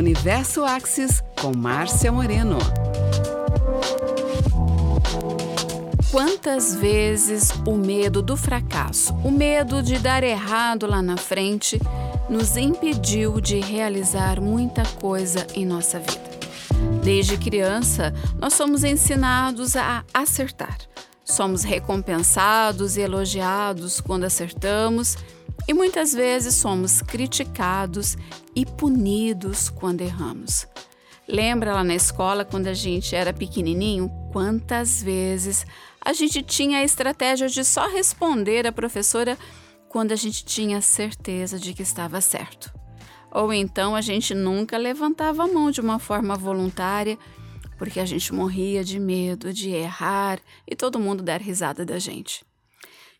Universo Axis com Márcia Moreno. Quantas vezes o medo do fracasso, o medo de dar errado lá na frente, nos impediu de realizar muita coisa em nossa vida? Desde criança, nós somos ensinados a acertar. Somos recompensados e elogiados quando acertamos, e muitas vezes somos criticados e punidos quando erramos. Lembra lá na escola, quando a gente era pequenininho, quantas vezes a gente tinha a estratégia de só responder à professora quando a gente tinha certeza de que estava certo. Ou então a gente nunca levantava a mão de uma forma voluntária, porque a gente morria de medo de errar e todo mundo dar risada da gente.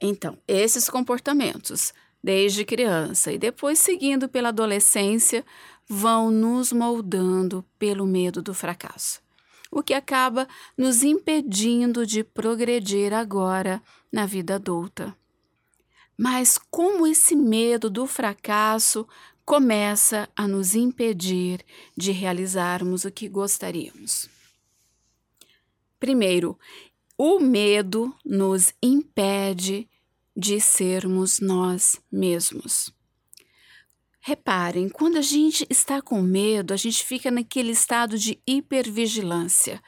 Então, esses comportamentos, desde criança e depois seguindo pela adolescência, vão nos moldando pelo medo do fracasso o que acaba nos impedindo de progredir agora na vida adulta. Mas como esse medo do fracasso começa a nos impedir de realizarmos o que gostaríamos? Primeiro, o medo nos impede de sermos nós mesmos. Reparem, quando a gente está com medo, a gente fica naquele estado de hipervigilância,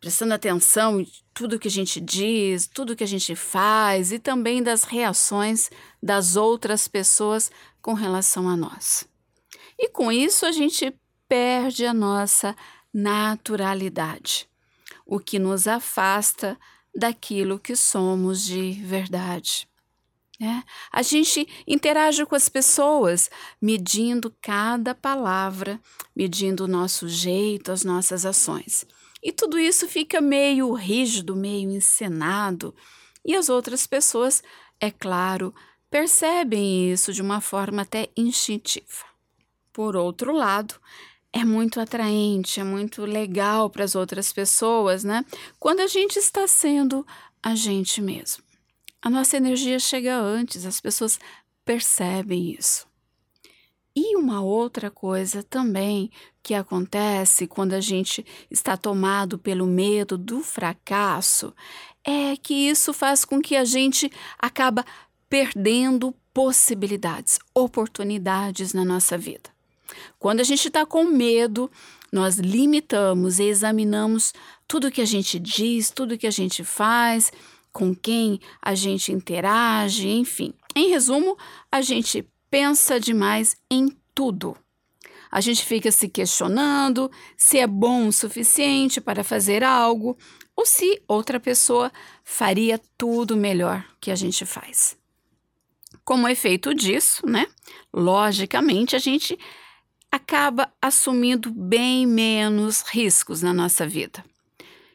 prestando atenção em tudo que a gente diz, tudo que a gente faz e também das reações das outras pessoas com relação a nós. E com isso a gente perde a nossa naturalidade, o que nos afasta daquilo que somos de verdade. É, a gente interage com as pessoas medindo cada palavra, medindo o nosso jeito, as nossas ações. E tudo isso fica meio rígido, meio encenado, e as outras pessoas, é claro, percebem isso de uma forma até instintiva. Por outro lado, é muito atraente, é muito legal para as outras pessoas, né? Quando a gente está sendo a gente mesmo. A nossa energia chega antes, as pessoas percebem isso. E uma outra coisa também que acontece quando a gente está tomado pelo medo do fracasso é que isso faz com que a gente acaba perdendo possibilidades, oportunidades na nossa vida. Quando a gente está com medo, nós limitamos e examinamos tudo que a gente diz, tudo que a gente faz com quem a gente interage, enfim. Em resumo, a gente pensa demais em tudo. A gente fica se questionando se é bom o suficiente para fazer algo ou se outra pessoa faria tudo melhor que a gente faz. Como efeito disso, né? Logicamente, a gente acaba assumindo bem menos riscos na nossa vida.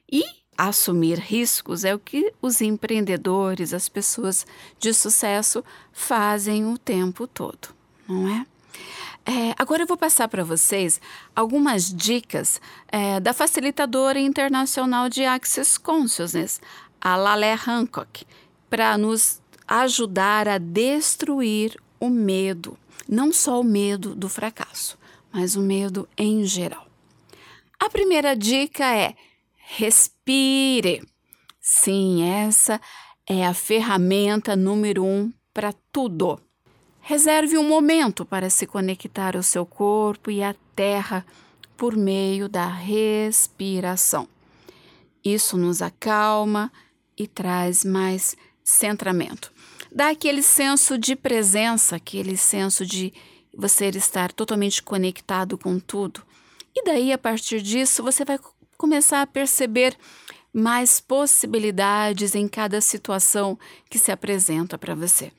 E assumir riscos é o que os empreendedores, as pessoas de sucesso fazem o tempo todo, não é? É, agora eu vou passar para vocês algumas dicas é, da facilitadora internacional de Access Consciousness, a Lalé Hancock, para nos ajudar a destruir o medo, não só o medo do fracasso, mas o medo em geral. A primeira dica é Respire. Sim, essa é a ferramenta número um para tudo. Reserve um momento para se conectar ao seu corpo e à terra por meio da respiração. Isso nos acalma e traz mais centramento. Dá aquele senso de presença, aquele senso de você estar totalmente conectado com tudo. E daí, a partir disso, você vai começar a perceber mais possibilidades em cada situação que se apresenta para você,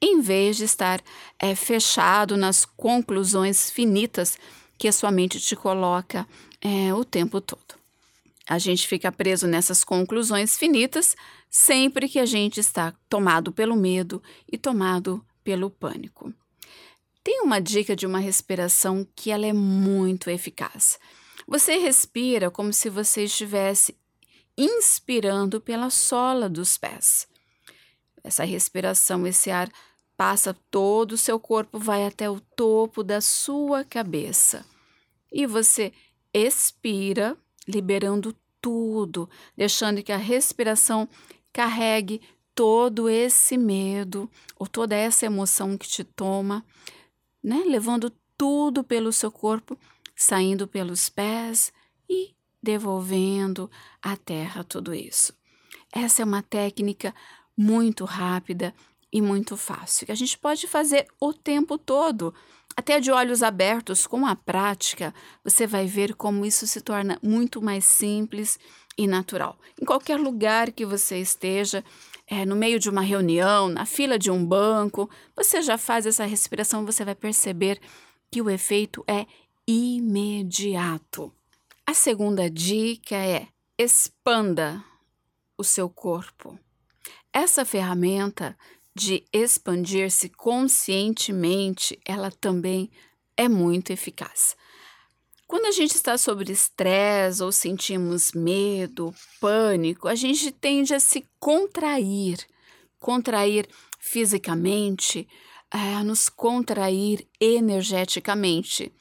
em vez de estar é, fechado nas conclusões finitas que a sua mente te coloca é, o tempo todo. A gente fica preso nessas conclusões finitas sempre que a gente está tomado pelo medo e tomado pelo pânico. Tem uma dica de uma respiração que ela é muito eficaz. Você respira como se você estivesse inspirando pela sola dos pés. Essa respiração, esse ar passa todo o seu corpo, vai até o topo da sua cabeça. e você expira, liberando tudo, deixando que a respiração carregue todo esse medo ou toda essa emoção que te toma, né? Levando tudo pelo seu corpo, saindo pelos pés e devolvendo à terra tudo isso. Essa é uma técnica muito rápida e muito fácil, que a gente pode fazer o tempo todo, até de olhos abertos. Com a prática, você vai ver como isso se torna muito mais simples e natural. Em qualquer lugar que você esteja, é, no meio de uma reunião, na fila de um banco, você já faz essa respiração, você vai perceber que o efeito é imediato. A segunda dica é expanda o seu corpo. Essa ferramenta de expandir-se conscientemente, ela também é muito eficaz. Quando a gente está sob estresse ou sentimos medo, pânico, a gente tende a se contrair, contrair fisicamente, a nos contrair energeticamente.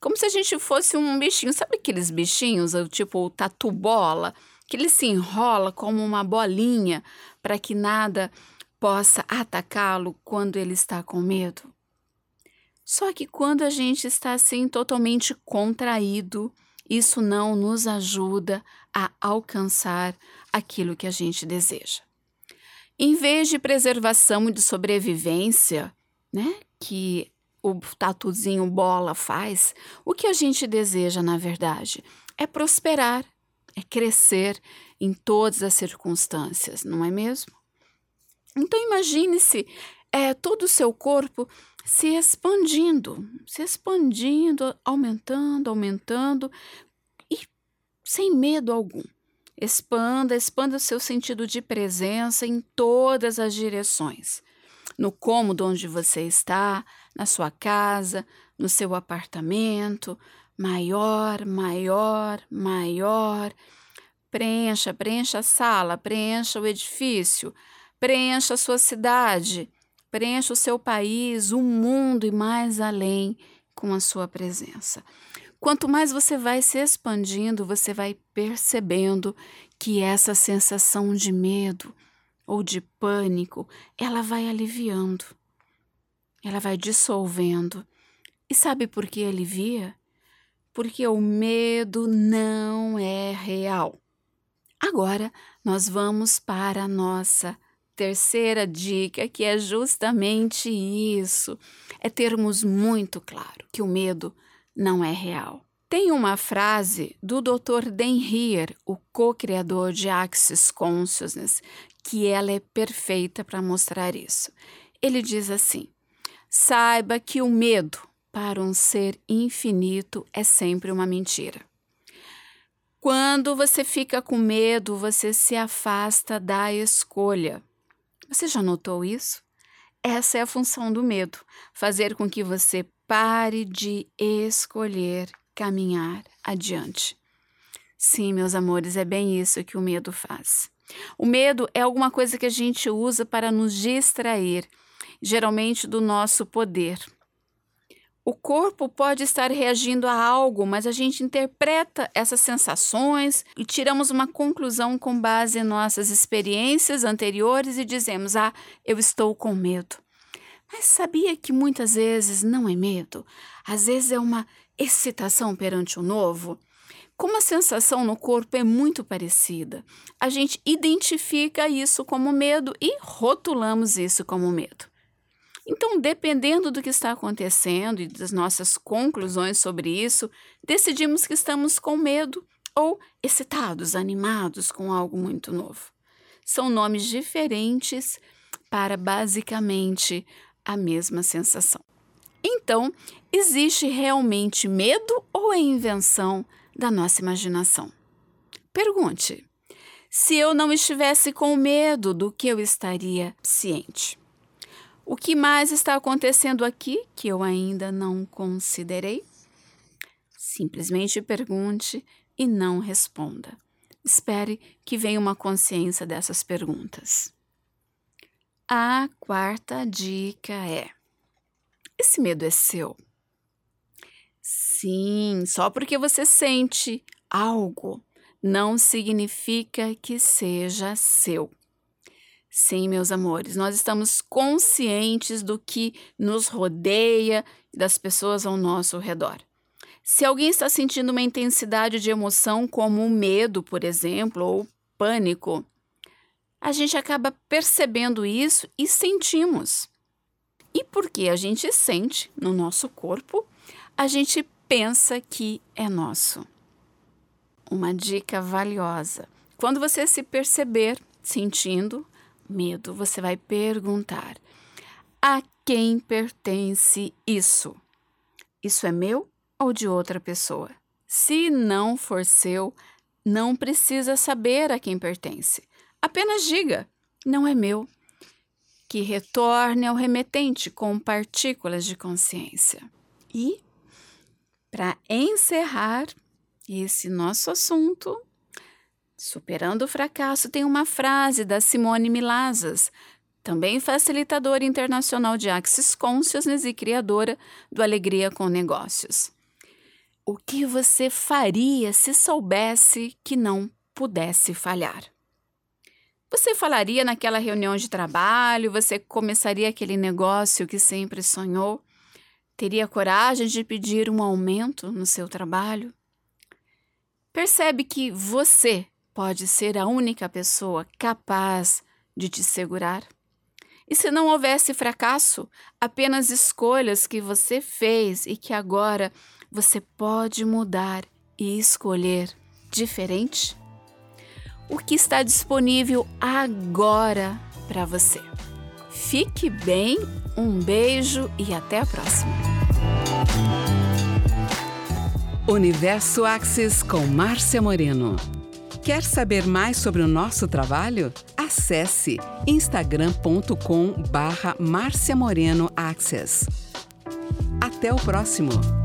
Como se a gente fosse um bichinho, sabe aqueles bichinhos, tipo o tatu bola, que ele se enrola como uma bolinha para que nada possa atacá-lo quando ele está com medo. Só que quando a gente está assim totalmente contraído, isso não nos ajuda a alcançar aquilo que a gente deseja. Em vez de preservação e de sobrevivência, né, que o tatuzinho bola faz, o que a gente deseja, na verdade, é prosperar, é crescer em todas as circunstâncias, não é mesmo? Então imagine-se é, todo o seu corpo se expandindo, se expandindo, aumentando, aumentando e sem medo algum. Expanda, expanda o seu sentido de presença em todas as direções. No cômodo onde você está, na sua casa, no seu apartamento, maior, maior, maior. Preencha, preencha a sala, preencha o edifício, Preencha a sua cidade, preencha o seu país, o mundo e mais além com a sua presença. Quanto mais você vai se expandindo, você vai percebendo que essa sensação de medo ou de pânico, ela vai aliviando. Ela vai dissolvendo. E sabe por que alivia? Porque o medo não é real. Agora nós vamos para a nossa terceira dica, que é justamente isso: é termos muito claro que o medo não é real. Tem uma frase do Dr. Dan Heer, o co-criador de Axis Consciousness, que ela é perfeita para mostrar isso. Ele diz assim: saiba que o medo para um ser infinito é sempre uma mentira. Quando você fica com medo, você se afasta da escolha. Você já notou isso? Essa é a função do medo: fazer com que você pare de escolher caminhar adiante. Sim, meus amores, é bem isso que o medo faz. O medo é alguma coisa que a gente usa para nos distrair, geralmente do nosso poder. O corpo pode estar reagindo a algo, mas a gente interpreta essas sensações e tiramos uma conclusão com base em nossas experiências anteriores e dizemos: Ah, eu estou com medo. Mas sabia que muitas vezes não é medo? Às vezes é uma excitação perante o novo? Como a sensação no corpo é muito parecida, a gente identifica isso como medo e rotulamos isso como medo. Então, dependendo do que está acontecendo e das nossas conclusões sobre isso, decidimos que estamos com medo ou excitados, animados com algo muito novo. São nomes diferentes para basicamente a mesma sensação. Então, existe realmente medo ou é invenção da nossa imaginação? Pergunte: se eu não estivesse com medo, do que eu estaria ciente? O que mais está acontecendo aqui que eu ainda não considerei? Simplesmente pergunte e não responda. Espere que venha uma consciência dessas perguntas. A quarta dica é: esse medo é seu? Sim, só porque você sente algo não significa que seja seu. Sim, meus amores, nós estamos conscientes do que nos rodeia e das pessoas ao nosso redor. Se alguém está sentindo uma intensidade de emoção, como o medo, por exemplo, ou pânico, a gente acaba percebendo isso e sentimos. E porque a gente sente no nosso corpo, a gente pensa que é nosso. Uma dica valiosa: quando você se perceber sentindo medo, você vai perguntar: a quem pertence isso? Isso é meu ou de outra pessoa? Se não for seu, não precisa saber a quem pertence. Apenas diga: não é meu. Que retorne ao remetente com partículas de consciência. E, para encerrar esse nosso assunto, Superando o fracasso, tem uma frase da Simone Milazas, também facilitadora internacional de Axis Consciousness e criadora do Alegria com Negócios. O que você faria se soubesse que não pudesse falhar? Você falaria naquela reunião de trabalho? Você começaria aquele negócio que sempre sonhou? Teria coragem de pedir um aumento no seu trabalho? Percebe que você pode ser a única pessoa capaz de te segurar? E se não houvesse fracasso, apenas escolhas que você fez e que agora você pode mudar e escolher diferente? O que está disponível agora para você? Fique bem, um beijo e até a próxima. Universo Axis com Márcia Moreno. Quer saber mais sobre o nosso trabalho? Acesse instagram.com barra Márcia Moreno Access. Até o próximo!